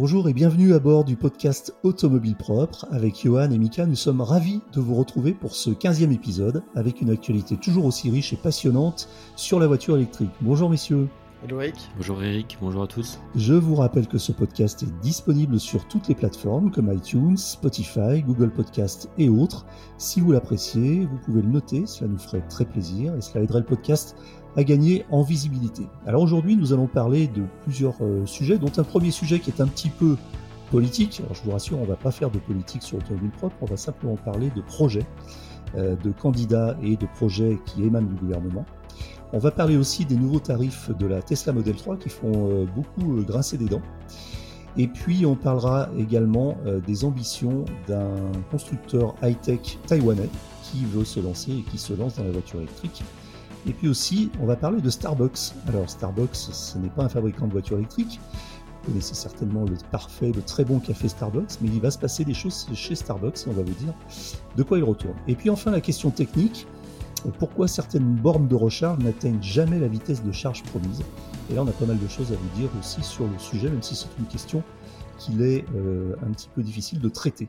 Bonjour et bienvenue à bord du podcast Automobile Propre. Avec Johan et Mika, nous sommes ravis de vous retrouver pour ce 15e épisode avec une actualité toujours aussi riche et passionnante sur la voiture électrique. Bonjour messieurs. Hello Eric. Bonjour Eric, bonjour à tous. Je vous rappelle que ce podcast est disponible sur toutes les plateformes comme iTunes, Spotify, Google Podcast et autres. Si vous l'appréciez, vous pouvez le noter, cela nous ferait très plaisir et cela aiderait le podcast à gagner en visibilité. Alors aujourd'hui, nous allons parler de plusieurs euh, sujets, dont un premier sujet qui est un petit peu politique. Alors je vous rassure, on ne va pas faire de politique sur Automobile Propre, on va simplement parler de projets, euh, de candidats et de projets qui émanent du gouvernement. On va parler aussi des nouveaux tarifs de la Tesla Model 3 qui font euh, beaucoup grincer des dents. Et puis on parlera également des ambitions d'un constructeur high-tech taïwanais qui veut se lancer et qui se lance dans la voiture électrique. Et puis aussi, on va parler de Starbucks. Alors Starbucks, ce n'est pas un fabricant de voitures électriques. Vous connaissez certainement le parfait, le très bon café Starbucks, mais il va se passer des choses chez Starbucks et on va vous dire de quoi il retourne. Et puis enfin la question technique, pourquoi certaines bornes de recharge n'atteignent jamais la vitesse de charge promise? Et là on a pas mal de choses à vous dire aussi sur le sujet, même si c'est une question qu'il est euh, un petit peu difficile de traiter.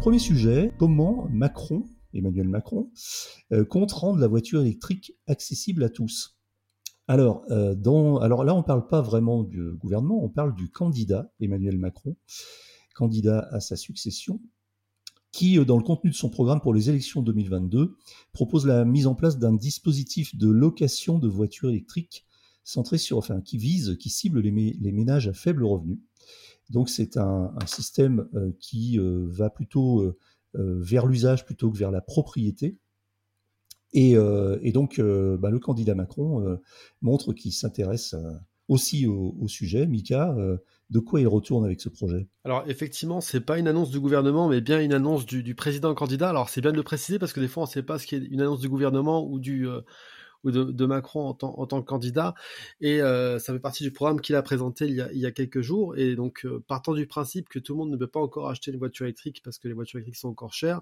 Premier sujet, comment Macron, Emmanuel Macron, euh, compte rendre la voiture électrique accessible à tous? Alors, euh, alors là, on ne parle pas vraiment du gouvernement, on parle du candidat Emmanuel Macron, candidat à sa succession, qui, euh, dans le contenu de son programme pour les élections 2022, propose la mise en place d'un dispositif de location de voitures électriques centré sur, enfin, qui vise, qui cible les, ménages à faible revenu. Donc c'est un, système euh, qui euh, va plutôt euh, vers l'usage plutôt que vers la propriété. Et, donc bah, le candidat Macron montre qu'il s'intéresse aussi au, sujet. Mika, de quoi il retourne avec ce projet? Alors effectivement, c'est pas une annonce du gouvernement, mais bien une annonce du, président candidat. Alors c'est bien de le préciser parce que des fois on ne sait pas ce qui est une annonce du gouvernement ou du ou de, Macron en, tant que candidat. Et euh, ça fait partie du programme qu'il a présenté il y a, quelques jours. Et donc, euh, partant du principe que tout le monde ne peut pas encore acheter une voiture électrique parce que les voitures électriques sont encore chères,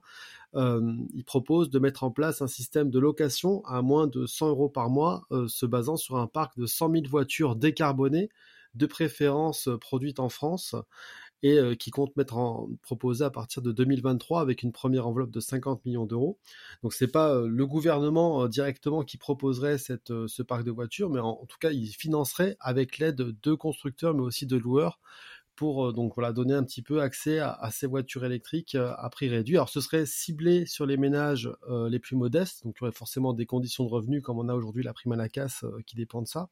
euh, il propose de mettre en place un système de location à moins de 100 euros par mois, se basant sur un parc de 100 000 voitures décarbonées, de préférence produites en France et euh, qui compte mettre proposer à partir de 2023 avec une première enveloppe de 50 millions d'euros. Donc c'est pas euh, le gouvernement euh, directement qui proposerait ce parc de voitures, mais en, tout cas il financerait avec l'aide de constructeurs mais aussi de loueurs pour donner un petit peu accès à, ces voitures électriques à prix réduit. Alors ce serait ciblé sur les ménages les plus modestes, donc il y aurait forcément des conditions de revenus comme on a aujourd'hui la prime à la casse qui dépend de ça.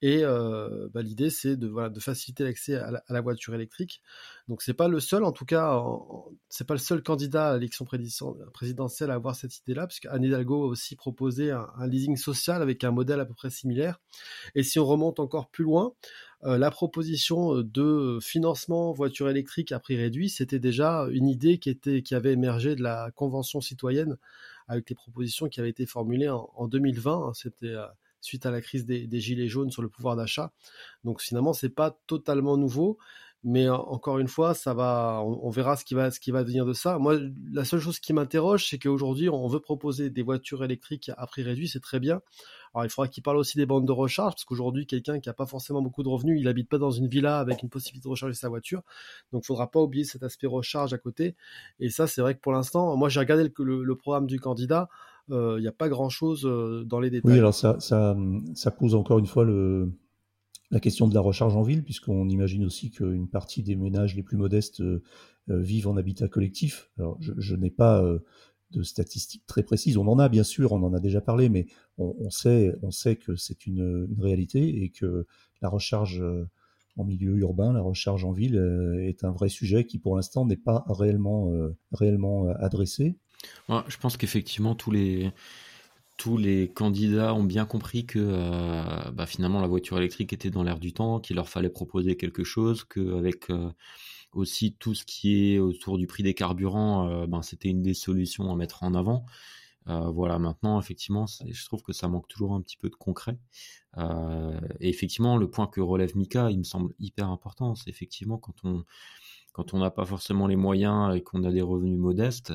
Et euh, bah, l'idée, c'est de, voilà, de faciliter l'accès à, la voiture électrique. Donc, c'est pas le seul, en tout cas, c'est pas le seul candidat à l'élection présidentielle à avoir cette idée-là, puisque Anne Hidalgo a aussi proposé un, leasing social avec un modèle à peu près similaire. Et si on remonte encore plus loin, euh, la proposition de financement voiture électrique à prix réduit, c'était déjà une idée qui, était, qui avait émergé de la Convention citoyenne avec les propositions qui avaient été formulées en, en 2020. C'était euh, suite à la crise des, gilets jaunes sur le pouvoir d'achat. Donc finalement, c'est pas totalement nouveau, mais encore une fois, ça va, on, verra ce qui va, ce qui va venir de ça. Moi, la seule chose qui m'interroge, c'est qu'aujourd'hui, on veut proposer des voitures électriques à prix réduit, c'est très bien. Alors, il faudra qu'il parle aussi des bandes de recharge, parce qu'aujourd'hui, quelqu'un qui n'a pas forcément beaucoup de revenus, il n'habite pas dans une villa avec une possibilité de recharger sa voiture. Donc, il faudra pas oublier cet aspect recharge à côté. Et ça, c'est vrai que pour l'instant, moi, j'ai regardé le programme du candidat. Euh, il n'y a pas grand-chose euh, dans les détails. Oui, alors ça, ça, pose encore une fois le, la question de la recharge en ville, puisqu'on imagine aussi qu'une partie des ménages les plus modestes euh, vivent en habitat collectif. Alors, je, n'ai pas de statistiques très précises. On en a, bien sûr, on en a déjà parlé, mais on, sait, on sait que c'est une, une, réalité et que la recharge en milieu urbain, la recharge en ville est un vrai sujet qui, pour l'instant, n'est pas réellement, réellement adressé je pense qu'effectivement, tous les, tous les candidats ont bien compris que euh, bah, finalement la voiture électrique était dans l'air du temps, qu'il leur fallait proposer quelque chose, qu'avec euh, aussi tout ce qui est autour du prix des carburants, euh, ben, c'était une des solutions à mettre en avant. voilà, maintenant, effectivement, je trouve que ça manque toujours un petit peu de concret. et effectivement, le point que relève Mika, il me semble hyper important, c'est effectivement quand on quand on n'a pas forcément les moyens et qu'on a des revenus modestes,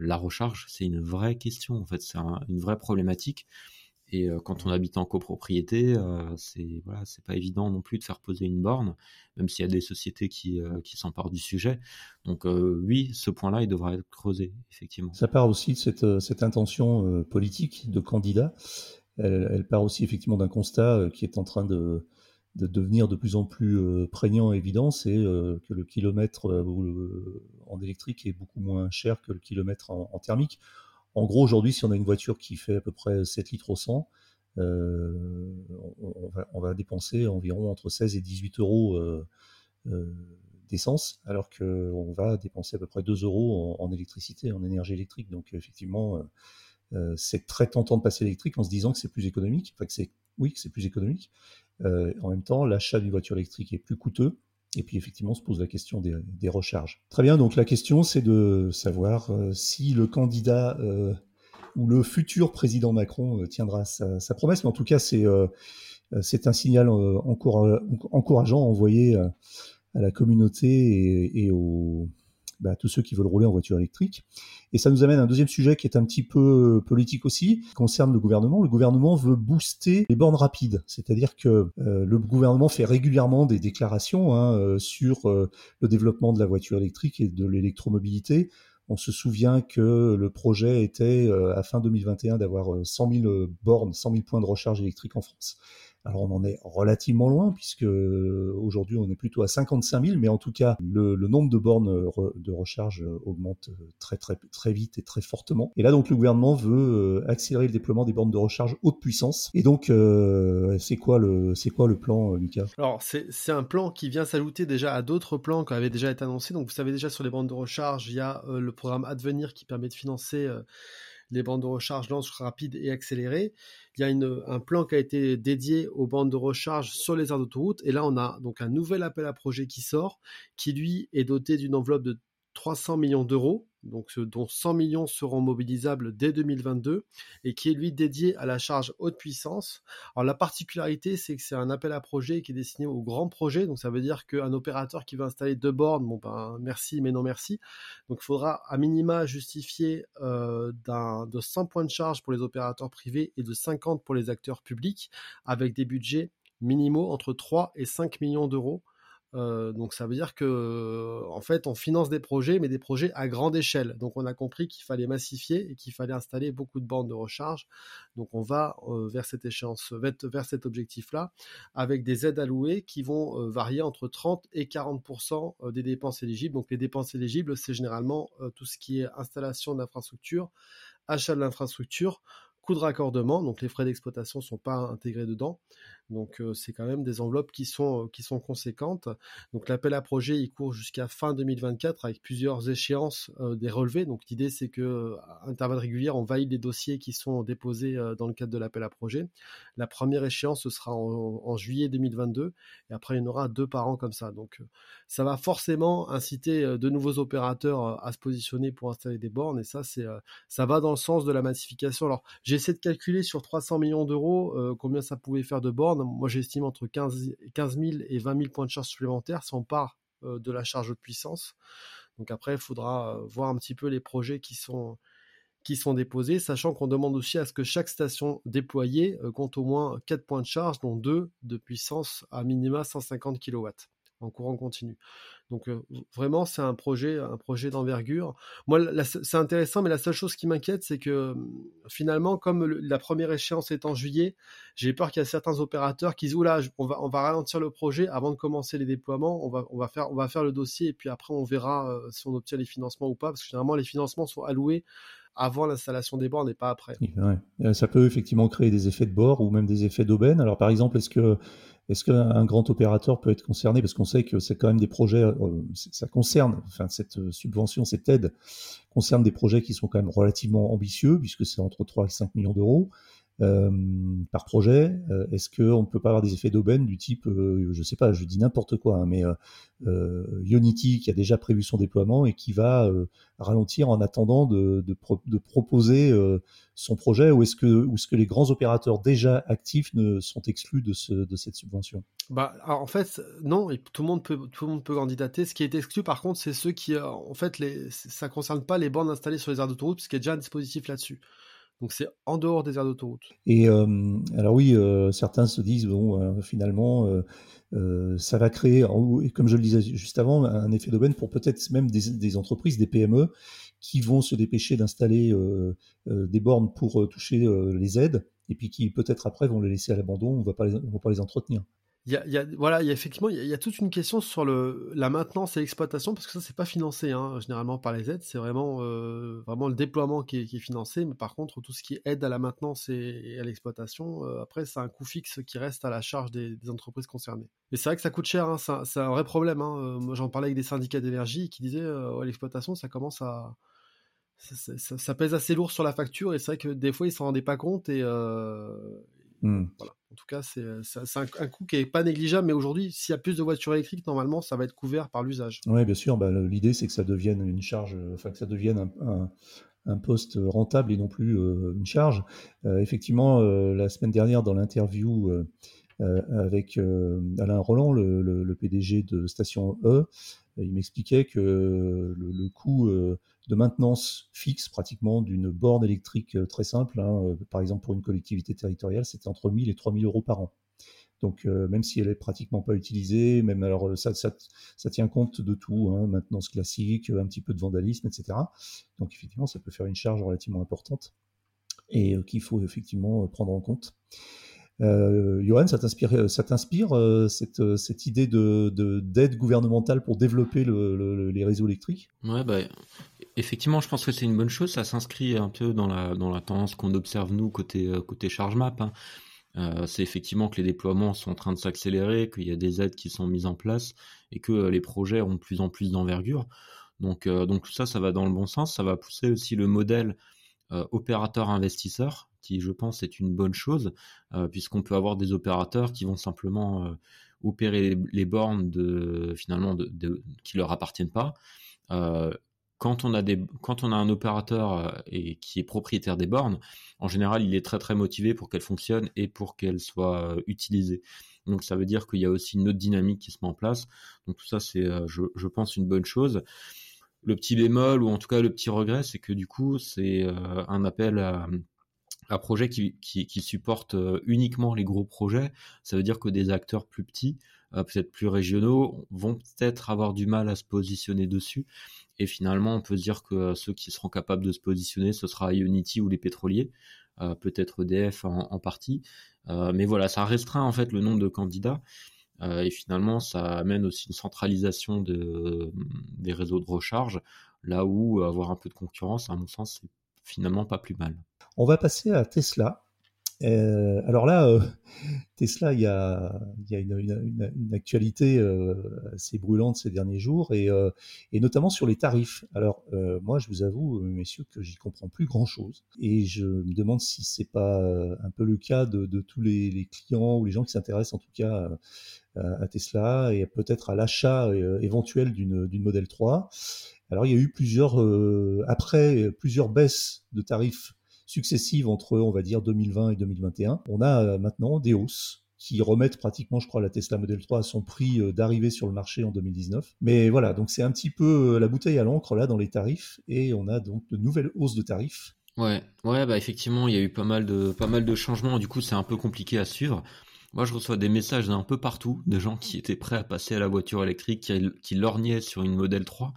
la recharge, c'est une vraie question, en fait, c'est une vraie problématique. Et euh, quand on habite en copropriété, euh, c'est voilà, c'est pas évident non plus de faire poser une borne, même s'il y a des sociétés qui, s'emparent du sujet. Donc oui, ce point-là, il devra être creusé, effectivement. Ça part aussi de cette, intention politique de candidat. Elle, part aussi effectivement d'un constat qui est en train de, de devenir de plus en plus euh, prégnant et évident, c'est euh, que le kilomètre euh, en électrique est beaucoup moins cher que le kilomètre en, thermique. En gros, aujourd'hui, si on a une voiture qui fait à peu près 7 litres au 100, on, va, dépenser environ entre 16 et 18 euros d'essence, alors qu'on va dépenser à peu près 2 euros en, électricité, en énergie électrique. Donc, effectivement, c'est très tentant de passer électrique en se disant que c'est plus économique, enfin que oui, que c'est plus économique. Euh, en même temps, l'achat d'une voiture électrique est plus coûteux. Et puis effectivement, on se pose la question des, recharges. Très bien, donc la question c'est de savoir euh, si le candidat euh, ou le futur président Macron tiendra sa, promesse. Mais en tout cas, c'est un signal encourageant envoyé à la communauté et, et aux, bah, tous ceux qui veulent rouler en voiture électrique. Et ça nous amène à un deuxième sujet qui est un petit peu euh, politique aussi, qui concerne le gouvernement. Le gouvernement veut booster les bornes rapides, c'est-à-dire que euh, le gouvernement fait régulièrement des déclarations hein, euh, sur le développement de la voiture électrique et de l'électromobilité. On se souvient que le projet était à fin 2021 d'avoir 100 000 bornes, 100 000 points de recharge électrique en France. Alors on en est relativement loin puisque euh, aujourd'hui on est plutôt à 55 000, mais en tout cas le, nombre de bornes de recharge euh, augmente euh, très très très vite et très fortement. Et là donc le gouvernement veut accélérer le déploiement des bornes de recharge haute puissance. Et donc c'est quoi le c'est quoi le plan, Lucas Alors c'est un plan qui vient s'ajouter déjà à d'autres plans qui avaient déjà été annoncés. Donc vous savez déjà sur les bornes de recharge, il y a le programme Advenir qui permet de financer les bandes de recharge lance rapides et accélérées. Il y a un plan qui a été dédié aux bandes de recharge sur les aires d'autoroute. Et là, on a donc un nouvel appel à projet qui sort, qui lui est doté d'une enveloppe de 300 millions d'euros donc dont 100 millions seront mobilisables dès 2022 et qui est lui dédié à la charge haute puissance. Alors la particularité, c'est que c'est un appel à projet qui est destiné aux grands projets, donc ça veut dire qu'un opérateur qui veut installer deux bornes, bon ben merci mais non merci. Donc il faudra à minima justifier euh, de 100 points de charge pour les opérateurs privés et de 50 pour les acteurs publics, avec des budgets minimaux entre 3 et 5 millions d'euros euh, donc ça veut dire que en fait on finance des projets, mais des projets à grande échelle. Donc on a compris qu'il fallait massifier et qu'il fallait installer beaucoup de bandes de recharge. Donc on va euh, vers cette échéance, vers cet objectif-là, avec des aides allouées qui vont euh, varier entre 30 et 40% des dépenses éligibles. Donc les dépenses éligibles, c'est généralement tout ce qui est installation d'infrastructures, achat de l'infrastructure, coût de raccordement, donc les frais d'exploitation ne sont pas intégrés dedans. Donc c'est quand même des enveloppes qui sont, qui sont conséquentes. Donc l'appel à projet, il court jusqu'à fin 2024 avec plusieurs échéances des relevés. Donc l'idée c'est que intervalles réguliers, on valide les dossiers qui sont déposés dans le cadre de l'appel à projet. La première échéance, ce sera en, juillet 2022 et après il y en aura deux par an comme ça. Donc ça va forcément inciter de nouveaux opérateurs à se positionner pour installer des bornes et ça ça va dans le sens de la massification. Alors j'essaie de calculer sur 300 millions d'euros combien ça pouvait faire de bornes moi j'estime entre 15, 15 000 et 20 000 points de charge supplémentaires si on part euh, de la charge de puissance. Donc après, il faudra euh, voir un petit peu les projets qui sont, qui sont déposés, sachant qu'on demande aussi à ce que chaque station déployée euh, compte au moins 4 points de charge, dont 2 de puissance à minima 150 kW en courant continu. Donc vraiment, c'est un projet, un projet d'envergure. Moi, c'est intéressant, mais la seule chose qui m'inquiète, c'est que finalement, comme la première échéance est en juillet, j'ai peur qu'il y a certains opérateurs qui disent oula, on va, ralentir le projet avant de commencer les déploiements. On va, faire, le dossier et puis après on verra si on obtient les financements ou pas, parce que généralement les financements sont alloués avant l'installation des bornes et pas après. Ça peut effectivement créer des effets de bord ou même des effets d'aubaine. Alors par exemple, est-ce que est-ce qu'un grand opérateur peut être concerné? Parce qu'on sait que c'est quand même des projets, euh, ça concerne, enfin cette subvention, cette aide concerne des projets qui sont quand même relativement ambitieux, puisque c'est entre 3 et 5 millions d'euros. Euh, par projet euh, Est-ce qu'on ne peut pas avoir des effets d'aubaine du type, euh, je ne sais pas, je dis n'importe quoi, hein, mais Unity qui a déjà prévu son déploiement et qui va ralentir en attendant de, proposer son projet ou est-ce que, les grands opérateurs déjà actifs ne sont exclus de, ce, de cette subvention? Bah, en fait, non, tout le monde peut, candidater. Ce qui est exclu, par contre, c'est ceux qui, en fait, les, ça concerne pas les bornes installées sur les aires d'autoroute, parce qu'il y a déjà un dispositif là-dessus. Donc c'est en dehors des aires d'autoroute. Et euh, alors oui, euh, certains se disent bon, euh, finalement, ça va créer, comme je le disais juste avant, un effet d'aubaine pour peut-être même des, entreprises, des PME, qui vont se dépêcher d'installer des bornes pour toucher les aides, et puis qui peut-être après vont les laisser à l'abandon, on ne va pas les entretenir. Il y a, voilà, il y a effectivement, il y, a, toute une question sur le, la maintenance et l'exploitation parce que ça c'est pas financé hein, généralement par les aides, c'est vraiment euh, vraiment le déploiement qui est, qui est, financé, mais par contre tout ce qui aide à la maintenance et, à l'exploitation, euh, après c'est un coût fixe qui reste à la charge des, des entreprises concernées. Et c'est vrai que ça coûte cher, hein, c'est un, vrai problème. Hein. Euh, moi j'en parlais avec des syndicats d'énergie qui disaient ouais, l'exploitation ça commence à ça, ça, ça, pèse assez lourd sur la facture et c'est vrai que des fois ils s'en rendaient pas compte et, mmh. voilà. En tout cas, c'est euh, un, coût qui n'est pas négligeable, mais aujourd'hui, s'il y a plus de voitures électriques, normalement, ça va être couvert par l'usage. Oui, bien sûr. Bah, L'idée, c'est que ça devienne une charge, euh, enfin que ça devienne un, poste rentable et non plus euh, une charge. effectivement, la semaine dernière, dans l'interview avec Alain Roland, le, PDG de Station E, il m'expliquait que le, coût de maintenance fixe pratiquement d'une borne électrique euh, très simple, hein, euh, par exemple pour une collectivité territoriale, c'était entre 1000 et 3000 euros par an. Donc euh, même si elle est pratiquement pas utilisée, même alors ça, ça, ça tient compte de tout, hein, maintenance classique, un petit peu de vandalisme, etc. Donc effectivement, ça peut faire une charge relativement importante et qu'il faut effectivement prendre en compte. Johan, ça t'inspire, ça t'inspire cette, cette, idée de, d'aide gouvernementale pour développer les réseaux électriques? Ouais, bah, effectivement, je pense que c'est une bonne chose. Ça s'inscrit un peu dans la, tendance qu'on observe, nous, côté, euh, côté charge map. Hein. Euh, c'est effectivement que les déploiements sont en train de s'accélérer, qu'il y a des aides qui sont mises en place et que euh, les projets ont de plus en plus d'envergure. Donc, donc tout ça, ça va dans le bon sens. Ça va pousser aussi le modèle opérateur-investisseur, qui je pense est une bonne chose, puisqu'on peut avoir des opérateurs qui vont simplement opérer les, bornes de, finalement de, de, qui leur appartiennent pas quand on a des, quand on a un opérateur euh, et qui est propriétaire des bornes, en général, il est très très motivé pour qu'elles fonctionnent et pour qu'elles soient euh, utilisées. Donc ça veut dire qu'il y a aussi une autre dynamique qui se met en place. Donc tout ça, c'est, euh, je, pense, une bonne chose. Le petit bémol ou en tout cas le petit regret, c'est que du coup, c'est un appel à, un projet qui, qui, qui, supporte uniquement les gros projets. Ça veut dire que des acteurs plus petits, peut-être plus régionaux, vont peut-être avoir du mal à se positionner dessus. Et finalement, on peut dire que euh, ceux qui seront capables de se positionner, ce sera Unity ou les pétroliers, euh, peut-être EDF en, partie. Euh, mais voilà, ça restreint en fait le nombre de candidats. et finalement, ça amène aussi une centralisation de, des réseaux de recharge, là où avoir un peu de concurrence, à mon sens, c'est finalement pas plus mal. On va passer à Tesla. Euh, alors là, euh, Tesla, il y a, une, actualité euh, assez brûlante ces derniers jours, et, notamment sur les tarifs. Alors moi, je vous avoue, messieurs, que j'y comprends plus grand-chose, et je me demande si c'est pas un peu le cas de, tous les, les, clients ou les gens qui s'intéressent en tout cas à Tesla et peut-être à l'achat éventuel d'une modèle 3. Alors il y a eu plusieurs, après plusieurs baisses de tarifs successives entre, on va dire, 2020 et 2021. On a euh, maintenant des hausses qui remettent pratiquement, je crois, la Tesla Model 3 à son prix euh, d'arrivée sur le marché en 2019. Mais voilà, donc c'est un petit peu euh, la bouteille à l'encre là dans les tarifs et on a donc de nouvelles hausses de tarifs. Ouais, ouais, bah effectivement, il y a eu pas mal de pas mal changements. Du coup, c'est un peu compliqué à suivre. Moi, je reçois des messages d'un peu partout de gens qui étaient prêts à passer à la voiture électrique, qui, qui lorgnaient sur une Model 3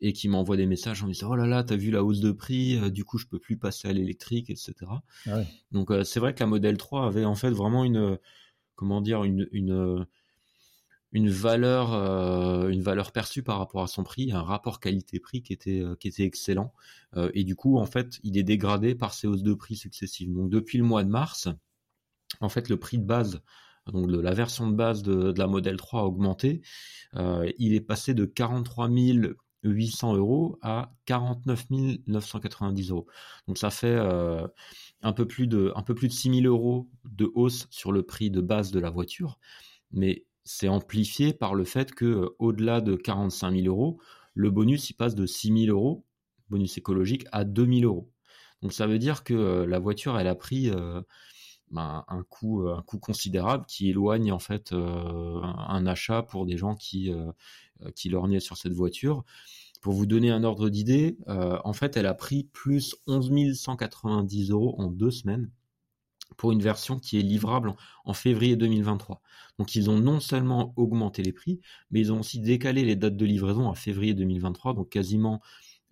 et qui m'envoie des messages en me disant oh là là t'as vu la hausse de prix euh, du coup je peux plus passer à l'électrique etc ah donc euh, c'est vrai que la modèle 3 avait en fait vraiment une comment dire une une, une valeur une valeur perçue par rapport à son prix un rapport qualité-prix qui était qui était excellent. Et du coup en fait il est dégradé par ces hausses de prix successives. Donc depuis le mois de mars en fait le prix de base donc de la version de base de, la Model 3 a augmenté. il est passé de 43 800 euros à 49 990 euros. Donc ça fait un peu plus de un peu plus de 6 000 euros de hausse sur le prix de base de la voiture, mais c'est amplifié par le fait que au-delà de 45 000 euros, le bonus il passe de 6 000 euros, bonus écologique, à 2 000 euros. Donc ça veut dire que la voiture elle a pris ben, un coût un coût considérable qui éloigne en fait un achat pour des gens qui qui lorgnaient sur cette voiture. Pour vous donner un ordre d'idée, euh, en fait, elle a pris plus 11 190 euros en deux semaines pour une version qui est livrable en, février 2023. Donc ils ont non seulement augmenté les prix, mais ils ont aussi décalé les dates de livraison à février 2023, donc quasiment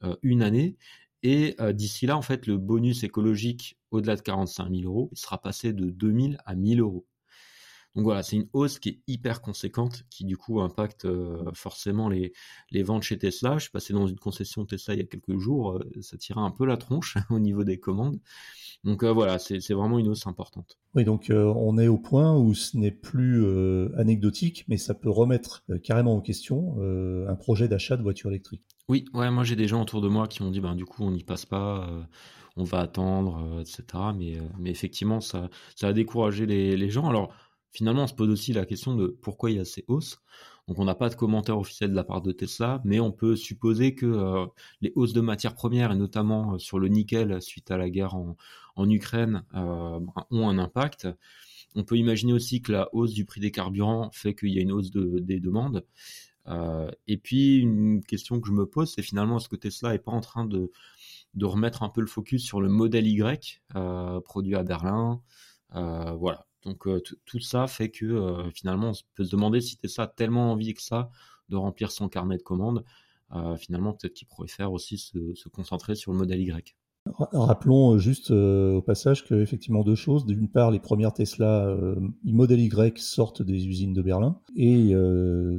euh, une année. Et euh, d'ici là, en fait, le bonus écologique au-delà de 45 000 euros, sera passé de 2000 à 1000 euros. Donc voilà, c'est une hausse qui est hyper conséquente, qui du coup impacte euh, forcément les, les ventes chez Tesla. Je suis passé dans une concession Tesla il y a quelques jours, euh, ça tirait un peu la tronche au niveau des commandes. Donc euh, voilà, c'est vraiment une hausse importante. Oui, donc on est au point où ce n'est plus anecdotique, mais ça peut remettre carrément en question un projet d'achat de voiture électrique. Oui, ouais, moi j'ai des gens autour de moi qui m'ont dit, ben du coup on n'y passe pas, on va attendre, etc. Mais, mais effectivement, ça, ça a découragé les, les gens. Alors finalement, on se pose aussi la question de pourquoi il y a ces hausses. Donc, on n'a pas de commentaire officiel de la part de Tesla, mais on peut supposer que euh, les hausses de matières premières, et notamment euh, sur le nickel suite à la guerre en, Ukraine, euh, ont un impact. On peut imaginer aussi que la hausse du prix des carburants fait qu'il y a une hausse des demandes. et puis, une question que je me pose, c'est finalement, est-ce que Tesla n'est pas en train de, de remettre un peu le focus sur le modèle Y, produit à Berlin? Voilà donc euh, tout ça fait que euh, finalement on peut se demander si Tesla a tellement envie que ça de remplir son carnet de commandes. Euh, finalement peut-être qu'il pourrait faire aussi se, concentrer sur le modèle Y. Rappelons juste au passage que effectivement deux choses. D'une part, les premières Tesla modèle Y sortent des usines de Berlin. Et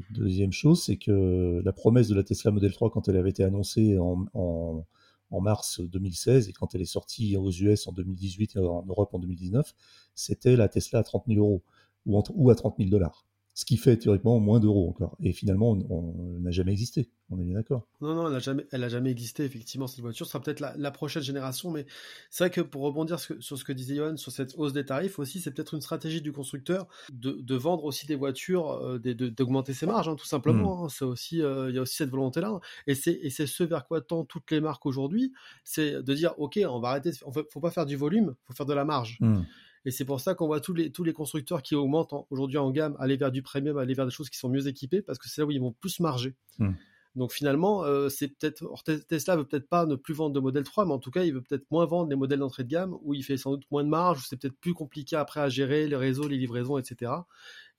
deuxième chose, c'est que la promesse de la Tesla Model 3 quand elle avait été annoncée en mars 2016 et quand elle est sortie aux US en 2018 et en Europe en 2019, c'était la Tesla à 30 000 euros ou à 30 000 dollars ce qui fait théoriquement moins d'euros encore. Et finalement, on n'a jamais existé. On est bien d'accord. Non, non, elle n'a jamais, elle a jamais existé. Effectivement, cette voiture sera peut-être la, prochaine génération, mais c'est vrai que pour rebondir sur ce que disait Johan sur cette hausse des tarifs aussi, c'est peut-être une stratégie du constructeur de, vendre aussi des voitures, euh, d'augmenter ses marges, hein, tout simplement. Hmm. Hein. C'est aussi, euh, il y a aussi cette volonté-là. Et c'est, et c'est ce vers quoi tendent toutes les marques aujourd'hui, c'est de dire, ok, on va arrêter, on faut pas faire du volume, faut faire de la marge. Hmm. Et c'est pour ça qu'on voit tous les, tous les constructeurs qui augmentent aujourd'hui en gamme, aller vers du premium, aller vers des choses qui sont mieux équipées, parce que c'est là où ils vont plus marger. Hmm. Donc finalement, euh, c'est peut-être Tesla veut peut-être pas ne plus vendre de modèle 3, mais en tout cas, il veut peut-être moins vendre les modèles d'entrée de gamme où il fait sans doute moins de marge, où c'est peut-être plus compliqué après à gérer les réseaux, les livraisons, etc.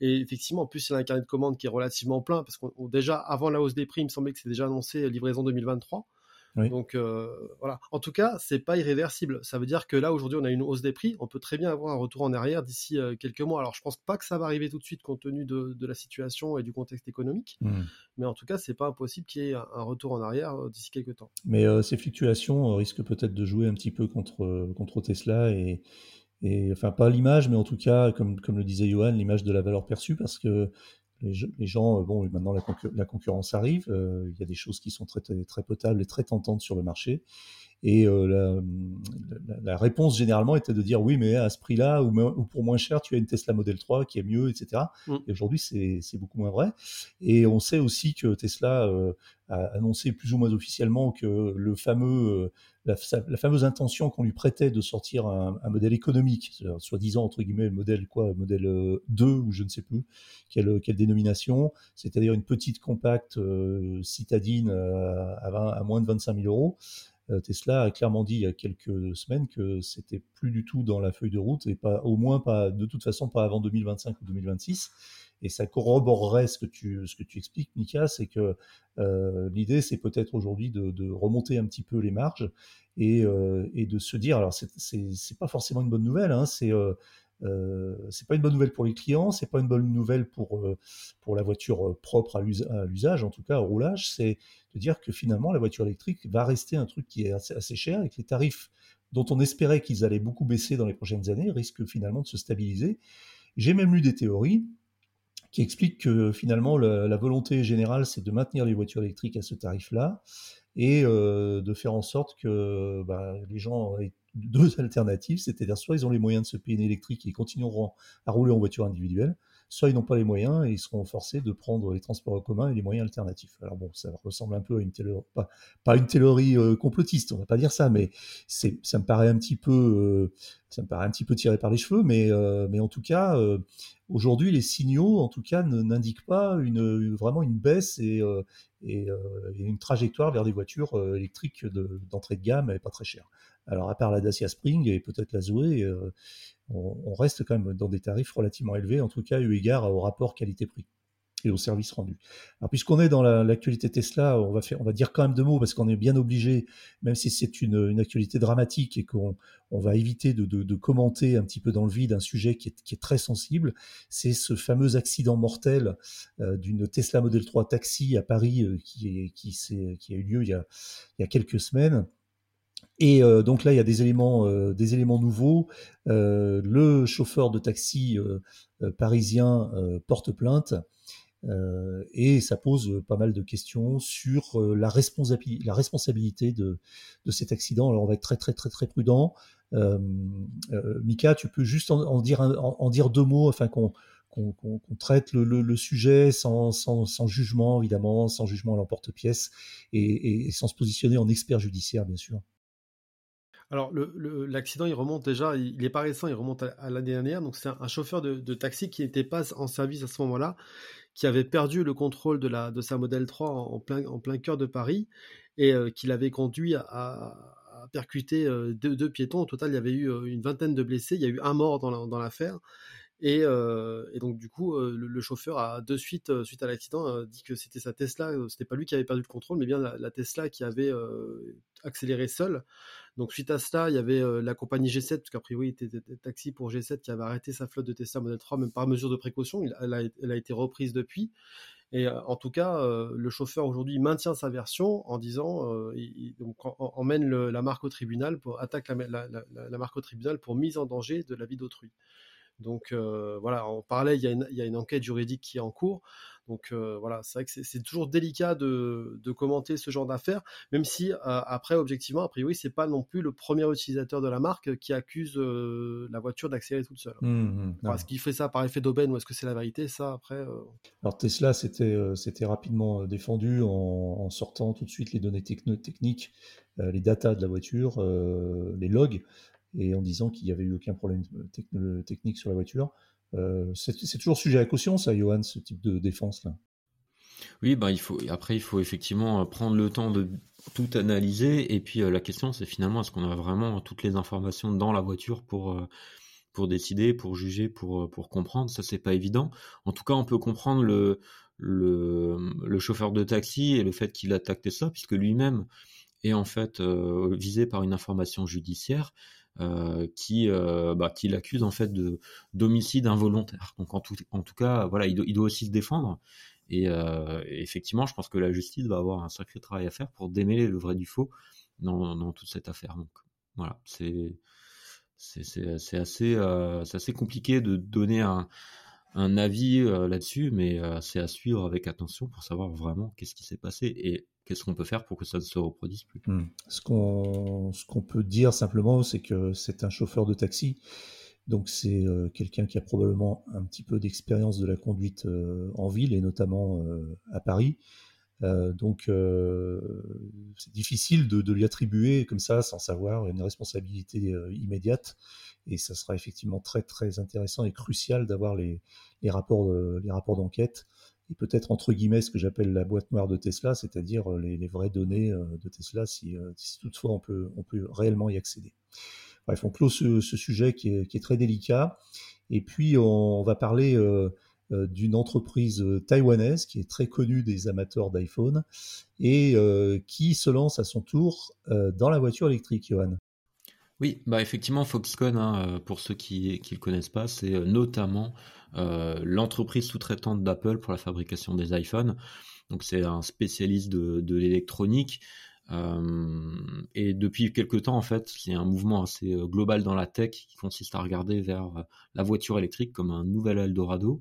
Et effectivement, en plus, il y a un carnet de commande qui est relativement plein parce qu'on déjà avant la hausse des prix, il me semblait que c'est déjà annoncé livraison 2023. Donc euh, voilà. En tout cas, c'est pas irréversible. Ça veut dire que là aujourd'hui, on a une hausse des prix. On peut très bien avoir un retour en arrière d'ici euh, quelques mois. Alors je pense pas que ça va arriver tout de suite compte tenu de, la situation et du contexte économique. Mmh. Mais en tout cas, c'est pas impossible qu'il y ait un, retour en arrière euh, d'ici quelques temps. Mais ces fluctuations risquent peut-être de jouer un petit peu contre contre Tesla et et enfin pas l'image, mais en tout cas, comme, comme le disait Johan, l'image de la valeur perçue, parce que les, gens, euh, bon, maintenant la, concurrence arrive, euh, il y a des choses qui sont très, très, potables et très tentantes sur le marché. Et euh, la, réponse généralement était de dire oui, mais à ce prix-là ou, pour moins cher, tu as une Tesla Model 3 qui est mieux, etc. Mm. Et aujourd'hui, c'est beaucoup moins vrai. Et on sait aussi que Tesla a annoncé plus ou moins officiellement que le fameux la, fameuse intention qu'on lui prêtait de sortir un, modèle économique, soi-disant entre guillemets le modèle quoi, modèle 2 euh, ou je ne sais plus quelle, quelle dénomination, c'est-à-dire une petite compacte euh, citadine euh, à, à, moins de 25 000 euros. Tesla a clairement dit il y a quelques semaines que c'était plus du tout dans la feuille de route et pas au moins pas de toute façon pas avant 2025 ou 2026 et ça corroborerait ce que tu, expliques, Mika, c'est que euh, l'idée, c'est peut-être aujourd'hui de, remonter un petit peu les marges et, euh, de se dire, alors c'est pas forcément une bonne nouvelle, hein, euh, c'est pas une bonne nouvelle pour les clients, c'est pas une bonne nouvelle pour pour la voiture propre à l'usage, en tout cas au roulage. C'est de dire que finalement la voiture électrique va rester un truc qui est assez, assez cher et que les tarifs dont on espérait qu'ils allaient beaucoup baisser dans les prochaines années risquent finalement de se stabiliser J'ai même lu des théories qui expliquent que finalement la, volonté générale, c'est de maintenir les voitures électriques à ce tarif-là et de faire en sorte que bah, les gens aient deux alternatives, c'est-à-dire soit ils ont les moyens de se payer une électrique et continueront à rouler en voiture individuelle, soit ils n'ont pas les moyens et ils seront forcés de prendre les transports en commun et les moyens alternatifs. Alors bon, ça ressemble un peu à une théorie, pas, une théorie euh, complotiste, on va pas dire ça, mais c'est, ça me paraît un petit peu, euh, ça me un petit peu tiré par les cheveux, mais, euh, mais en tout cas, aujourd'hui, les signaux, en tout cas, n'indiquent pas une, vraiment une baisse et, une trajectoire vers des voitures électriques d'entrée de, gamme et pas très chères. Alors, à part la Dacia Spring et peut-être la Zoé, on, reste quand même dans des tarifs relativement élevés, en tout cas eu égard au rapport qualité-prix et au service rendu. Alors puisqu'on est dans l'actualité Tesla, on va, faire, on va dire quand même deux mots parce qu'on est bien obligé, même si c'est une, actualité dramatique et qu'on on va éviter de, commenter un petit peu dans le vide un sujet qui est, très sensible, c'est ce fameux accident mortel euh, d'une Tesla Model 3 Taxi à Paris euh, qui, a eu lieu il y a quelques semaines et euh, donc là, il y a des éléments, euh, des éléments nouveaux. Euh, le chauffeur de taxi parisien porte plainte et ça pose pas mal de questions sur la, responsabilité, de, cet accident. Alors on va être très très très très prudent. Mika, tu peux juste en, dire, en, dire deux mots afin qu'on traite le, sujet sans, sans, jugement, évidemment, sans jugement à l'emporte-pièce et, sans se positionner en expert judiciaire, bien sûr. Alors, l'accident, il remonte déjà, il, est pas récent, il remonte à, l'année dernière. Donc, c'est un, chauffeur de, taxi qui n'était pas en service à ce moment-là, qui avait perdu le contrôle de, sa Model 3 en, plein, en plein cœur de Paris et euh, qui l'avait conduit à, percuter euh, deux, piétons. Au total, il y avait eu euh, une vingtaine de blessés. Il y a eu un mort dans l'affaire. Et, donc du coup, le, chauffeur a de suite, suite à l'accident, dit que c'était sa Tesla, c'était pas lui qui avait perdu le contrôle, mais bien la, Tesla qui avait accéléré seule. Donc suite à cela, il y avait la compagnie G7, parce qu'a priori il était taxi pour G7 qui avait arrêté sa flotte de Tesla Model 3, même par mesure de précaution. elle, a, été reprise depuis. Et en tout cas, le chauffeur aujourd'hui maintient sa version en disant, il, emmène la marque au tribunal pour attaque la, marque au tribunal pour mise en danger de la vie d'autrui. Donc euh, voilà, en parallèle, il y, a une, enquête juridique qui est en cours. Donc euh, voilà, c'est vrai que c'est toujours délicat de, commenter ce genre d'affaires, même si euh, après, objectivement, a priori, c'est pas non plus le premier utilisateur de la marque qui accuse la voiture d'accélérer toute seule. Mmh, mmh, est-ce qu'il fait ça par effet d'aubaine ou est-ce que c'est la vérité? Ça, après. Alors Tesla, c'était rapidement défendu en, sortant tout de suite les données techniques, les datas de la voiture, les logs et en disant qu'il n'y avait eu aucun problème technique sur la voiture. Euh, c'est toujours sujet à caution, ça, Johan, ce type de défense-là. Oui, bah, il faut, après, il faut effectivement euh, prendre le temps de tout analyser. Et puis, euh, la question, c'est finalement, est-ce qu'on a vraiment toutes les informations dans la voiture pour, pour décider, pour juger, pour, pour comprendre? Ça, c'est pas évident. En tout cas, on peut comprendre le, le, chauffeur de taxi et le fait qu'il attaque ça, puisque lui-même est en fait visé par une information judiciaire. Euh, qui, euh, bah, qui l'accuse en fait de d'homicide involontaire. Donc en tout, cas, voilà, il, doit, aussi se défendre. Euh, et, effectivement, je pense que la justice va avoir un sacré travail à faire pour démêler le vrai du faux dans, dans toute cette affaire. Donc voilà, c'est c'est assez, assez compliqué de donner un, un avis là-dessus, mais c'est à suivre avec attention pour savoir vraiment qu'est-ce qui s'est passé. Et qu'est-ce qu'on peut faire pour que ça ne se reproduise plus hmm. Ce qu'on peut dire simplement, c'est que c'est un chauffeur de taxi. Donc c'est euh, quelqu'un qui a probablement un petit peu d'expérience de la conduite euh, en ville et notamment euh, à Paris. Donc c'est difficile de, lui attribuer comme ça sans savoir une responsabilité immédiate. Et ça sera effectivement très très intéressant et crucial d'avoir les, les, rapports les rapports d'enquête et peut-être entre guillemets ce que j'appelle la boîte noire de Tesla, c'est-à-dire euh, les, vraies données euh, de Tesla, euh, si, toutefois on peut, on peut réellement y accéder. Bref, on clôt ce, sujet qui est, très délicat. Et puis, on, va parler d'une entreprise taïwanaise qui est très connue des amateurs d'iPhone et qui se lance à son tour dans la voiture électrique, Johan. Oui, bah effectivement, Foxconn, hein, pour ceux qui ne le connaissent pas, c'est notamment euh, l'entreprise sous-traitante d'Apple pour la fabrication des iPhones. Donc c'est un spécialiste de, l'électronique et depuis quelques temps, en fait, a un mouvement assez global dans la tech qui consiste à regarder vers la voiture électrique comme un nouvel Eldorado.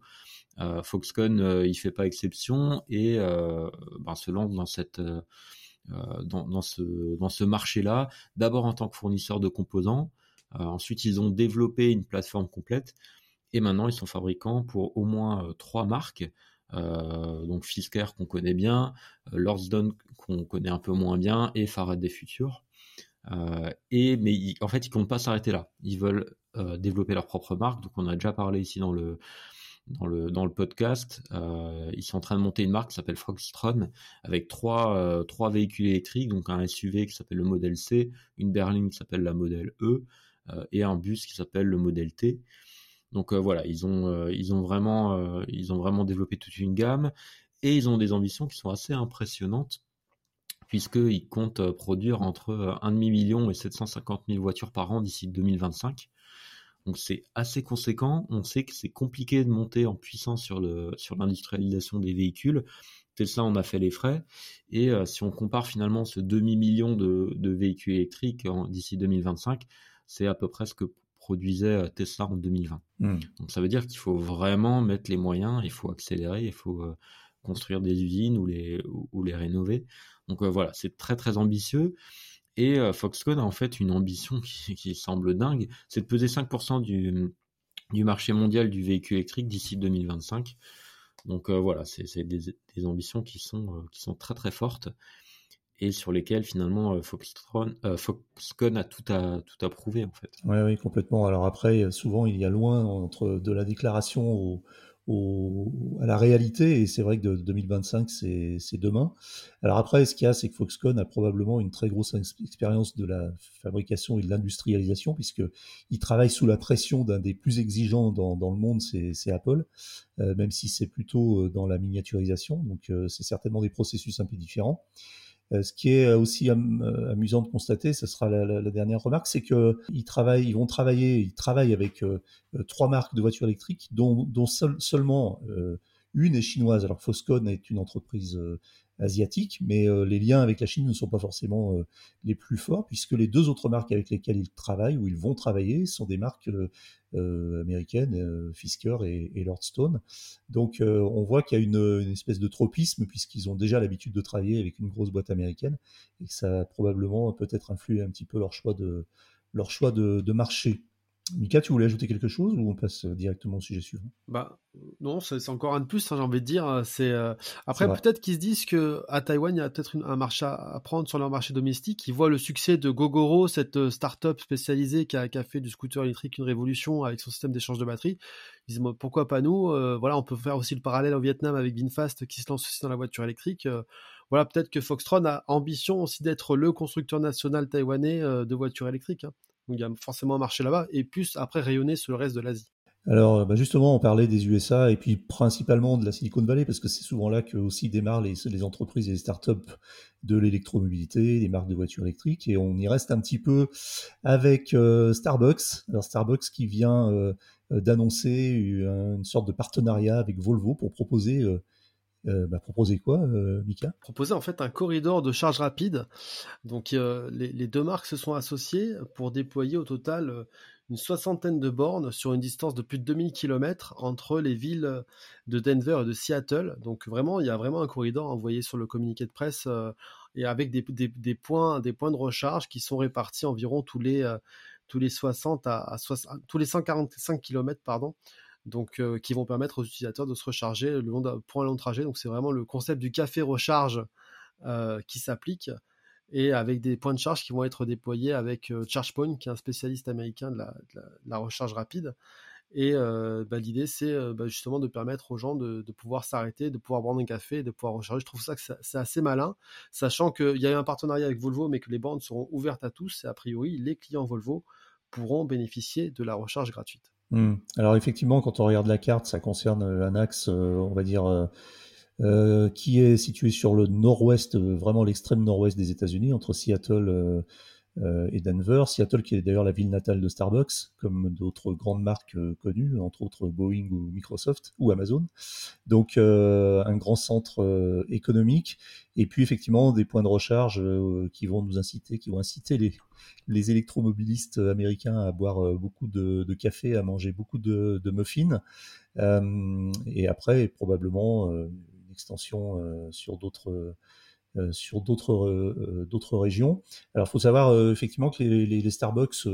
Foxconn, il fait pas exception et ben, se lance dans ce, marché-là, d'abord en tant que fournisseur de composants, ensuite ils ont développé une plateforme complète, et maintenant ils sont fabricants pour au moins trois marques, euh, donc Fisker qu'on connaît bien, euh, Lordsdon qu'on connaît un peu moins bien et Faraday Future. Euh, et mais en fait, ils comptent pas s'arrêter là. Ils veulent développer leur propre marque. Donc, on a déjà parlé ici dans le dans le dans le podcast. ils sont en train de monter une marque qui s'appelle Foxtron avec trois trois véhicules électriques, donc un SUV qui s'appelle le modèle C, une berline qui s'appelle la modèle E et un bus qui s'appelle le modèle T. Donc euh, voilà, ils ont, euh, ils, ont vraiment, euh, ils ont vraiment développé toute une gamme et ils ont des ambitions qui sont assez impressionnantes puisqu'ils comptent produire entre 1,5 million et 750 000 voitures par an d'ici 2025. Donc c'est assez conséquent. On sait que c'est compliqué de monter en puissance sur le sur l'industrialisation des véhicules. Tesla en a fait les frais. Et si on compare finalement ce demi-million de, de véhicules électriques d'ici 2025, c'est à peu près ce que produisait euh, Tesla en 2020. Hmm. Donc ça veut dire qu'il faut vraiment mettre les moyens, il faut accélérer, il faut euh, construire des usines ou les, ou, les rénover. Donc euh, voilà, c'est très très ambitieux. Et Foxconn a en fait une ambition qui, semble dingue, c'est de peser 5% du, marché mondial du véhicule électrique d'ici 2025. Donc voilà, c'est des, ambitions qui sont, qui sont très très fortes et sur lesquels finalement euh, euh, Foxconn a tout à tout à prouver en fait. Oui, oui, complètement. Alors après, souvent il y a loin entre de la déclaration au, au, à la réalité, et c'est vrai que de 2025 c'est demain. Alors après, ce qu'il y a, c'est que Foxconn a probablement une très grosse expérience de la fabrication et de l'industrialisation, puisque il travaille sous la pression d'un des plus exigeants dans, dans le monde, c'est Apple, euh, même si c'est plutôt dans la miniaturisation. Donc c'est certainement des processus un peu différents. Euh, ce qui est aussi euh, amusant de constater, ce sera la, dernière remarque, c'est qu'ils travaillent, vont travailler, ils travaillent avec euh, trois marques de voitures électriques, dont, seulement une est chinoise. Alors Foxconn est une entreprise asiatique, mais euh, les liens avec la Chine ne sont pas forcément euh, les plus forts, puisque les deux autres marques avec lesquelles ils travaillent, ou ils vont travailler, sont des marques euh, américaines, Fisker et, Lordstone. Donc on voit qu'il y a une, espèce de tropisme, puisqu'ils ont déjà l'habitude de travailler avec une grosse boîte américaine, et que ça a probablement peut-être influé un petit peu leur choix de, leur choix de marché. Mika, tu voulais ajouter quelque chose ou on passe directement au sujet suivant? Bah non, c'est encore un de plus, hein, j'ai envie de dire. C'est euh, après peut-être qu'ils se disent que à Taïwan il y a peut-être un marché à prendre sur leur marché domestique. Ils voient le succès de Gogoro, cette euh, start-up spécialisée qui a, fait du scooter électrique une révolution avec son système d'échange de batterie. Ils disent pourquoi pas nous euh, Voilà, on peut faire aussi le parallèle au Vietnam avec Binfast qui se lance aussi dans la voiture électrique. voilà, peut-être que Foxtron a ambition aussi d'être le constructeur national taïwanais de voitures électriques. Hein. Donc il y a forcément un marché là-bas, et plus après rayonner sur le reste de l'Asie. Alors bah, justement, on parlait des USA et puis principalement de la Silicon Valley, parce que c'est souvent là que aussi démarrent les, entreprises et les startups de l'électromobilité, des marques de voitures électriques, et on y reste un petit peu avec euh, Starbucks. Alors Starbucks qui vient euh, d'annoncer une sorte de partenariat avec Volvo pour proposer euh, euh, bah, proposer quoi, euh, Mika? Proposer en fait un corridor de charge rapide. Donc euh, les, deux marques se sont associées pour déployer au total une soixantaine de bornes sur une distance de plus de 2000 km entre les villes de Denver et de Seattle. Donc vraiment, il y a vraiment un corridor envoyé sur le communiqué de presse et avec des, points, des points de recharge qui sont répartis environ tous les, tous les 60 à, tous les 145 km pardon, donc euh, qui vont permettre aux utilisateurs de se recharger le long pour un long trajet. Donc c'est vraiment le concept du café recharge euh, qui s'applique et avec des points de charge qui vont être déployés avec euh, ChargePoint qui est un spécialiste américain de la, recharge rapide. Et bah, l'idée, c'est bah, justement de permettre aux gens de, pouvoir s'arrêter, de pouvoir prendre un café, de pouvoir recharger. Je trouve ça que c'est assez malin, sachant qu'il y a eu un partenariat avec Volvo, mais que les bornes seront ouvertes à tous. Et a priori, les clients Volvo pourront bénéficier de la recharge gratuite. Hmm. Alors effectivement, quand on regarde la carte, ça concerne euh, un axe, euh, on va dire, euh, qui est situé sur le nord-ouest, vraiment l'extrême nord-ouest des États-Unis, entre Seattle et Denver. Seattle, qui est d'ailleurs la ville natale de Starbucks, comme d'autres grandes marques connues, entre autres Boeing ou Microsoft ou Amazon. Donc, un grand centre économique. Et puis, effectivement, des points de recharge qui vont nous inciter, qui vont inciter les, électromobilistes américains à boire beaucoup de, café, à manger beaucoup de, muffins. et après, probablement, une extension sur d'autres euh, sur d'autres euh, d'autres régions. Alors, il faut savoir euh, effectivement que les, Starbucks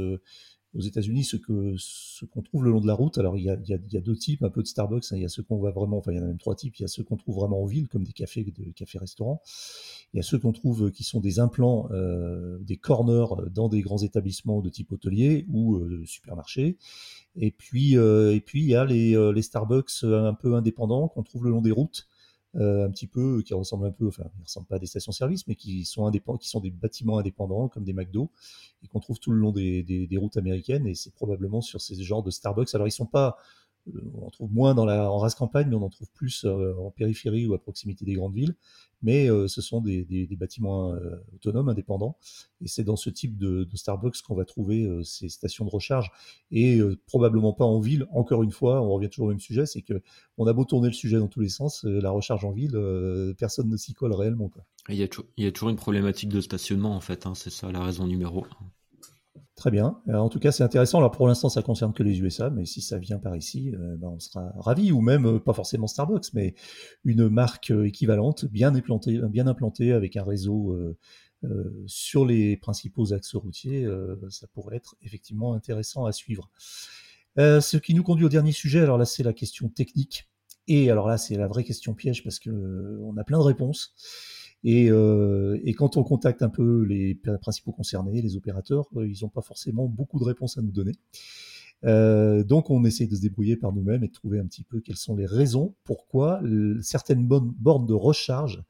aux États-Unis, ce ce qu'on trouve le long de la route, alors il y a, y a, deux types un peu de Starbucks. Hein. Il y a ceux qu'on voit vraiment, enfin il y en a même trois types. Il y a ceux qu'on trouve vraiment en ville, comme des cafés, de cafés-restaurants. Il y a ceux qu'on trouve qui sont des implants, des corners dans des grands établissements de type hôtelier ou euh, supermarché. Et puis et puis il y a les, les Starbucks un peu indépendants qu'on trouve le long des routes. Euh, un petit peu, qui ressemblent un peu, enfin, ils ressemblent pas à des stations-service, mais qui sont indépendants, qui sont des bâtiments indépendants comme des McDo et qu'on trouve tout le long des, routes américaines. Et c'est probablement sur ces genres de Starbucks. Alors ils sont pas euh, on en trouve moins dans la, en race campagne, mais on en trouve plus euh, en périphérie ou à proximité des grandes villes. Mais euh, ce sont des, bâtiments autonomes, indépendants. Et c'est dans ce type de, Starbucks qu'on va trouver ces stations de recharge. Et probablement pas en ville. Encore une fois, on revient toujours au même sujet, c'est que on a beau tourner le sujet dans tous les sens, la recharge en ville, personne ne s'y colle réellement. Quoi. Il, y a toujours, il y a toujours une problématique de stationnement, en fait. Hein, c'est ça la raison numéro un. Très bien. Euh, en tout cas, c'est intéressant. Alors pour l'instant, ça concerne que les USA, mais si ça vient par ici, euh, ben, on sera ravis. Ou même, euh, pas forcément Starbucks, mais une marque équivalente, bien implantée, bien implantée avec un réseau sur les principaux axes routiers, ça pourrait être effectivement intéressant à suivre. ce qui nous conduit au dernier sujet. Alors là, c'est la question technique. Et alors là, c'est la vraie question piège parce que on a plein de réponses. Euh, et, quand on contacte un peu les principaux concernés, les opérateurs, euh, ils n'ont pas forcément beaucoup de réponses à nous donner. Euh, donc on essaie de se débrouiller par nous-mêmes et de trouver un petit peu quelles sont les raisons pourquoi certaines bornes de recharge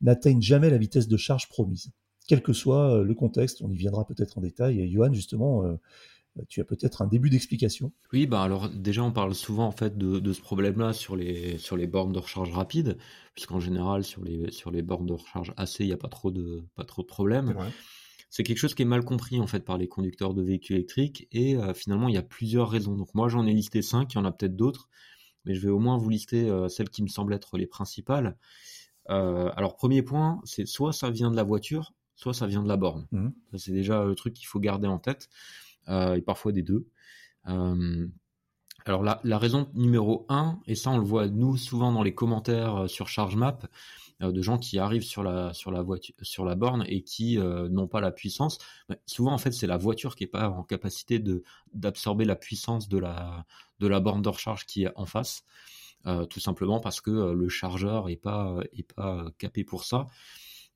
n'atteignent jamais la vitesse de charge promise. Quel que soit le contexte, on y viendra peut-être en détail. Johan, justement, tu as peut-être un début d'explication. Oui, bah alors déjà on parle souvent en fait de, ce problème-là sur les sur les bornes de recharge rapide, puisqu'en général sur les sur les bornes de recharge AC il n'y a pas trop de pas trop de problèmes. C'est quelque chose qui est mal compris en fait par les conducteurs de véhicules électriques et euh, finalement il y a plusieurs raisons. Donc moi j'en ai listé cinq, il y en a peut-être d'autres, mais je vais au moins vous lister euh, celles qui me semblent être les principales. Euh, alors premier point, c'est soit ça vient de la voiture, soit ça vient de la borne. Mmh. C'est déjà le truc qu'il faut garder en tête. Euh, et parfois des deux. Euh, alors la, raison numéro un, et ça on le voit nous souvent dans les commentaires euh, sur ChargeMap, de gens qui arrivent sur la sur la borne et qui n'ont pas la puissance. souvent en fait c'est la voiture qui est pas en capacité d'absorber la puissance de la de la borne de recharge qui est en face, tout simplement parce que le chargeur est pas est pas capé pour ça.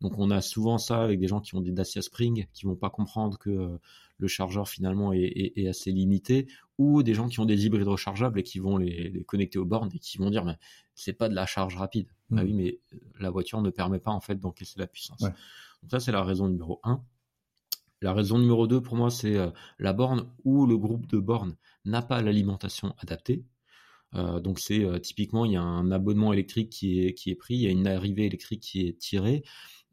Donc on a souvent ça avec des gens qui ont des Dacia Spring qui vont pas comprendre que le chargeur finalement est, assez limité, ou des gens qui ont des hybrides rechargeables et qui vont les, connecter aux bornes et qui vont dire mais c'est pas de la charge rapide. Ah oui, mm. mais euh, la voiture ne permet pas en fait d'encaisser la puissance. Donc ça c'est la raison numéro un. La raison numéro deux pour moi c'est euh, la borne où le groupe de bornes n'a pas l'alimentation adaptée. Euh, donc c'est typiquement il y a un abonnement électrique qui est, qui est pris, il y a une arrivée électrique qui est tirée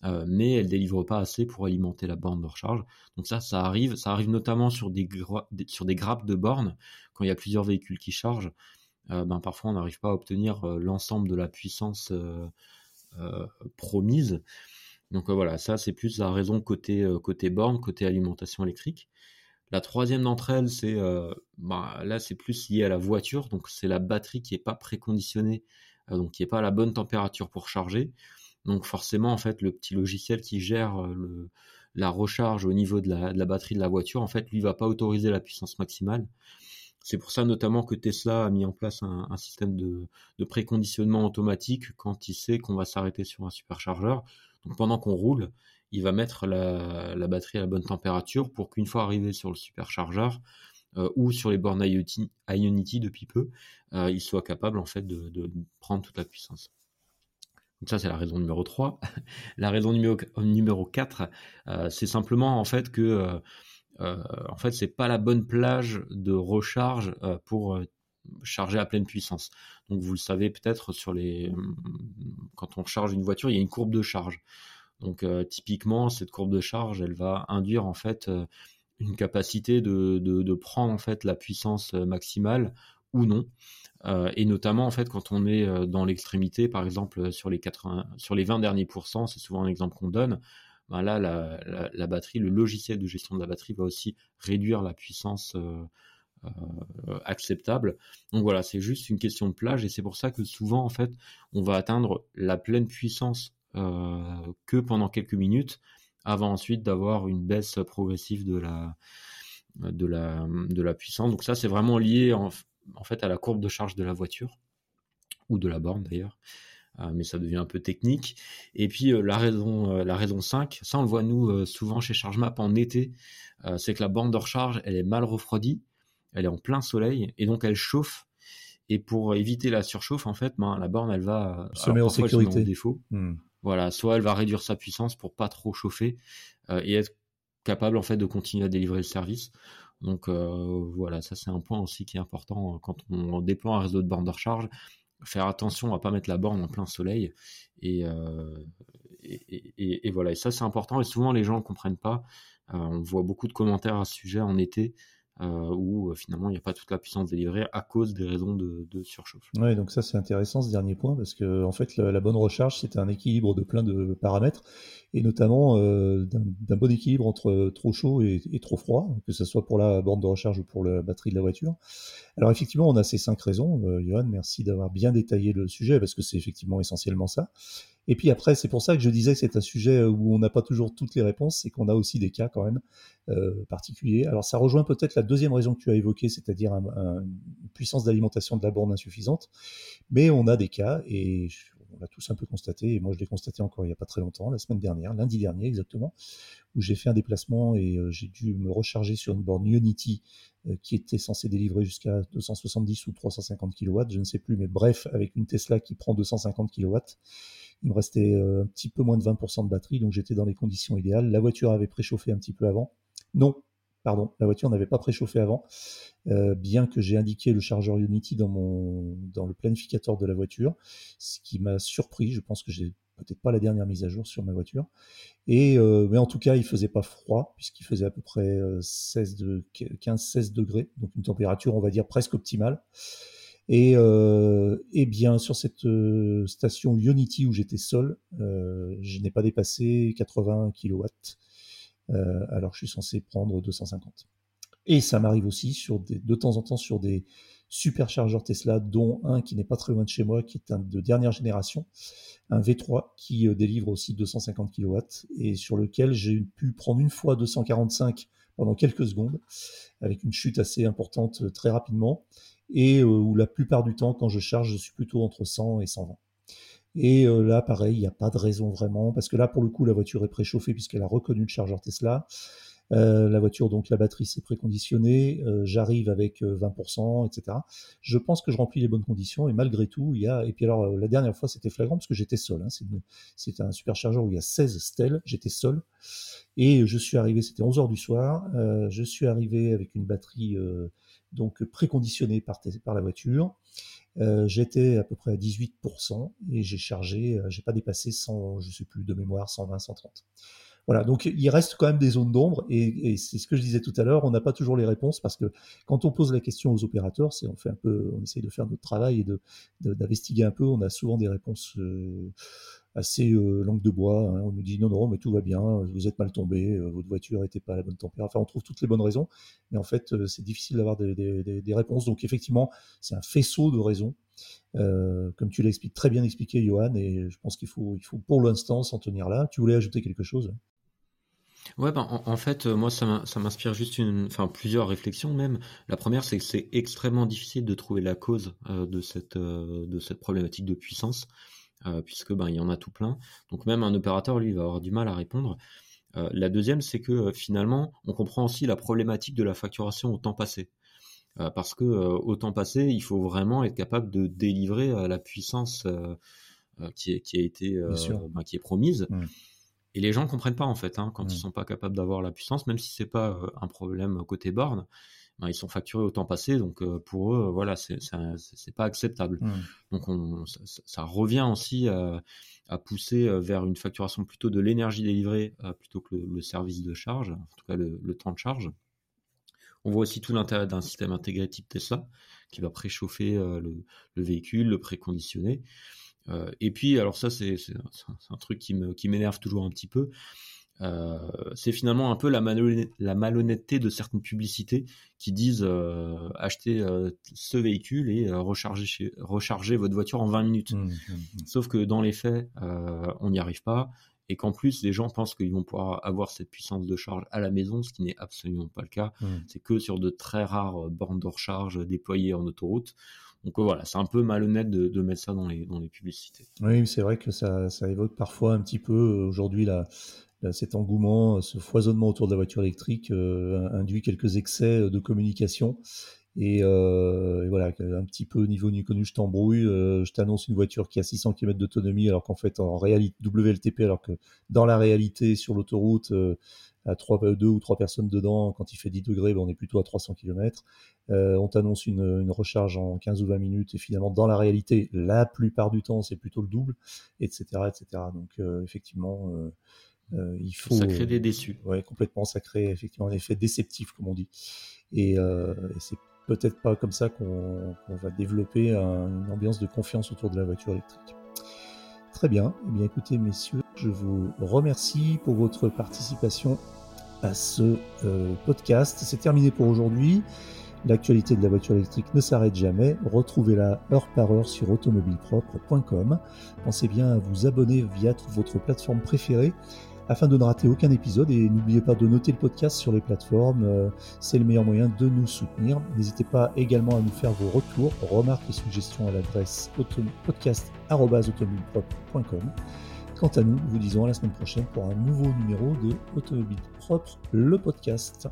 euh, mais elle délivre pas assez pour alimenter la borne de recharge. Donc ça, ça arrive, ça arrive notamment sur des, sur des grappes de bornes quand il y a plusieurs véhicules qui chargent. Euh, ben parfois on n'arrive pas à obtenir euh, l'ensemble de la puissance promise. Donc voilà, ça c'est plus la raison côté côté borne, côté alimentation électrique. La troisième d'entre elles, c'est ben, là c'est plus lié à la voiture, donc c'est la batterie qui est pas préconditionnée, donc qui est pas à la bonne température pour charger. Donc forcément, en fait, le petit logiciel qui gère euh, la recharge au niveau de la, batterie de la voiture, en fait, lui va pas autoriser la puissance maximale. C'est pour ça notamment que Tesla a mis en place un, système de, préconditionnement automatique quand il sait qu'on va s'arrêter sur un superchargeur. Donc pendant qu'on roule, il va mettre la, batterie à la bonne température pour qu'une fois arrivé sur le superchargeur euh, ou sur les bornes Ionity depuis peu, euh, il soit capable en fait de prendre toute la puissance. Donc ça, c'est la raison numéro 3. la raison numéro, numéro 4, euh, c'est simplement en fait que euh, euh, en fait, pas la bonne plage de recharge pour charger à pleine puissance. Donc vous le savez peut-être sur les quand on charge une voiture, il y a une courbe de charge. Donc typiquement, cette courbe de charge, elle va induire en fait une capacité de, de, prendre en fait la puissance maximale ou non. Et notamment en fait quand on est dans l'extrémité, par exemple sur les 80, sur les 20 derniers pourcents, c'est souvent un exemple qu'on donne. Ben là, la, la, batterie, le logiciel de gestion de la batterie va aussi réduire la puissance acceptable. Donc voilà, c'est juste une question de plage et c'est pour ça que souvent en fait, on va atteindre la pleine puissance que pendant quelques minutes avant ensuite d'avoir une baisse progressive de la, de la, de la puissance. Donc ça, c'est vraiment lié en, fait à la courbe de charge de la voiture, ou de la borne d'ailleurs. Euh, mais ça devient un peu technique. Et puis euh, la raison, euh, la raison 5, ça on le voit nous souvent chez ChargeMap en été, c'est que la borne de recharge, elle est mal refroidie, elle est en plein soleil, et donc elle chauffe. Et pour éviter la surchauffe, en fait, ben, la borne, elle va se mettre en sécurité. défaut. Hmm. Voilà, soit elle va réduire sa puissance pour pas trop chauffer et être capable en fait de continuer à délivrer le service. Donc euh, voilà, ça c'est un point aussi qui est important euh, quand on déploie un réseau de bornes de recharge. Faire attention à pas mettre la borne en plein soleil et, et, voilà. Et ça c'est important et souvent les gens ne comprennent pas. on voit beaucoup de commentaires à ce sujet en été euh, où euh, finalement il n'y a pas toute la puissance délivrée à cause des raisons de, surchauffe. Oui, donc ça c'est intéressant ce dernier point parce que en fait la, bonne recharge c'est un équilibre de plein de paramètres et notamment euh, d'un bon équilibre entre trop chaud et, trop froid, que ce soit pour la borne de recharge ou pour la batterie de la voiture. Alors effectivement on a ces cinq raisons. Johan, merci d'avoir bien détaillé le sujet parce que c'est effectivement essentiellement ça. Et puis après, c'est pour ça que je disais que c'est un sujet où on n'a pas toujours toutes les réponses et qu'on a aussi des cas quand même euh, particuliers. Alors ça rejoint peut-être la deuxième raison que tu as évoquée, c'est-à-dire une puissance d'alimentation de la borne insuffisante. Mais on a des cas et on l'a tous un peu constaté, et moi je l'ai constaté encore il n'y a pas très longtemps, la semaine dernière, lundi dernier exactement, où j'ai fait un déplacement et euh, j'ai dû me recharger sur une borne Unity euh, qui était censée délivrer jusqu'à 270 ou 350 kW, je ne sais plus, mais bref, avec une Tesla qui prend 250 kW. Il me restait euh, un petit peu moins de 20% de batterie, donc j'étais dans les conditions idéales. La voiture avait préchauffé un petit peu avant. Non, pardon, la voiture n'avait pas préchauffé avant, euh, bien que j'ai indiqué le chargeur Unity dans, mon, dans le planificateur de la voiture, ce qui m'a surpris. Je pense que j'ai peut-être pas la dernière mise à jour sur ma voiture. Et, euh, mais en tout cas, il faisait pas froid, puisqu'il faisait à peu près 16 de, 15-16 degrés, donc une température, on va dire, presque optimale. Et, euh, et bien sur cette euh, station Unity où j'étais seul, euh, je n'ai pas dépassé 80 kW, euh, alors je suis censé prendre 250. Et ça m'arrive aussi sur des, de temps en temps sur des superchargeurs Tesla, dont un qui n'est pas très loin de chez moi, qui est un de dernière génération, un V3 qui euh, délivre aussi 250 kW et sur lequel j'ai pu prendre une fois 245 pendant quelques secondes, avec une chute assez importante euh, très rapidement et euh, où la plupart du temps, quand je charge, je suis plutôt entre 100 et 120. Et euh, là, pareil, il n'y a pas de raison vraiment, parce que là, pour le coup, la voiture est préchauffée puisqu'elle a reconnu le chargeur Tesla. Euh, la voiture, donc la batterie, c'est préconditionné. J'arrive avec 20%, etc. Je pense que je remplis les bonnes conditions et malgré tout, il y a. Et puis alors, la dernière fois, c'était flagrant parce que j'étais seul. Hein. C'est un superchargeur où il y a 16 stèles. J'étais seul. Et je suis arrivé, c'était 11 heures du soir. je suis arrivé avec une batterie donc préconditionné par, la voiture. Euh, j'étais à peu près à 18% et j'ai chargé, euh, j'ai pas dépassé 100, je sais plus de mémoire, 120, 130. Voilà, donc il reste quand même des zones d'ombre et, c'est ce que je disais tout à l'heure, on n'a pas toujours les réponses parce que quand on pose la question aux opérateurs, on fait un peu, on essaye de faire notre travail et d'investiguer un peu. On a souvent des réponses euh, assez euh, langue de bois. Hein. On nous dit non, non, mais tout va bien, vous êtes mal tombé, euh, votre voiture n'était pas à la bonne température. Enfin, on trouve toutes les bonnes raisons, mais en fait, euh, c'est difficile d'avoir des, des, réponses. Donc, effectivement, c'est un faisceau de raisons, comme tu l'expliques très bien expliqué, Johan, et je pense qu'il faut, il faut pour l'instant s'en tenir là. Tu voulais ajouter quelque chose? Ouais, ben, en, fait, moi, ça m'inspire juste une, enfin, plusieurs réflexions même. La première, c'est que c'est extrêmement difficile de trouver la cause de cette, de cette problématique de puissance. Euh, puisque ben, il y en a tout plein. Donc même un opérateur, lui, va avoir du mal à répondre. Euh, la deuxième, c'est que euh, finalement, on comprend aussi la problématique de la facturation au temps passé. parce que au temps passé, il faut vraiment être capable de délivrer la puissance qui, est, qui a été ben, qui est promise. Mmh. Et les gens ne comprennent pas en fait hein, quand ils ils mmh. sont pas capables d'avoir la puissance, même si c'est pas un problème côté borne. Ben, ils sont facturés au temps passé, donc pour eux, voilà, c'est pas acceptable. Mmh. Donc on, ça, revient aussi à, pousser vers une facturation plutôt de l'énergie délivrée plutôt que le, service de charge, en tout cas le, le temps de charge. On voit aussi tout l'intérêt d'un système intégré type Tesla qui va préchauffer le, le, véhicule, le préconditionner. Euh, et puis, alors ça, c'est un truc qui m'énerve toujours un petit peu. Euh, c'est finalement un peu la, malhonnêteté de certaines publicités qui disent euh, achetez ce véhicule et rechargez, rechargez, votre voiture en 20 minutes. Mmh, mmh, mmh. Sauf que dans les faits, on n'y arrive pas et qu'en plus les gens pensent qu'ils vont pouvoir avoir cette puissance de charge à la maison, ce qui n'est absolument pas le cas. C'est que sur de très rares bornes de recharge déployées en autoroute. Donc voilà, c'est un peu malhonnête de, mettre ça dans les, dans les publicités. Oui, c'est vrai que ça, ça, évoque parfois un petit peu euh, aujourd'hui la, cet engouement, ce foisonnement autour de la voiture électrique euh, induit quelques excès euh, de communication. Et, voilà, un petit peu au niveau ni connu, je t'embrouille, je t'annonce une voiture qui a 600 km d'autonomie, alors qu'en fait, en réalité, WLTP, alors que dans la réalité, sur l'autoroute, à 3, 2 ou 3 personnes dedans, quand il fait 10 degrés, ben on est plutôt à 300 km. Euh, on t'annonce une, une, recharge en 15 ou 20 minutes, et finalement, dans la réalité, la plupart du temps, c'est plutôt le double, etc. etc. Donc, euh, effectivement, euh, il faut... Ça crée des déçus. Ouais, complètement, ça crée effectivement un effet déceptif, comme on dit. Et, euh, et c'est peut-être pas comme ça qu'on va développer une ambiance de confiance autour de la voiture électrique. Très bien. Eh bien, écoutez, messieurs, je vous remercie pour votre participation à ce euh, podcast. C'est terminé pour aujourd'hui. L'actualité de la voiture électrique ne s'arrête jamais. Retrouvez-la heure par heure sur automobilepropre.com. Pensez bien à vous abonner via votre plateforme préférée afin de ne rater aucun épisode et n'oubliez pas de noter le podcast sur les plateformes, euh, c'est le meilleur moyen de nous soutenir. N'hésitez pas également à nous faire vos retours, remarques et suggestions à l'adresse podcast.automobilepropre.com. Quant à nous, nous vous disons à la semaine prochaine pour un nouveau numéro de Automobile Propre, le podcast.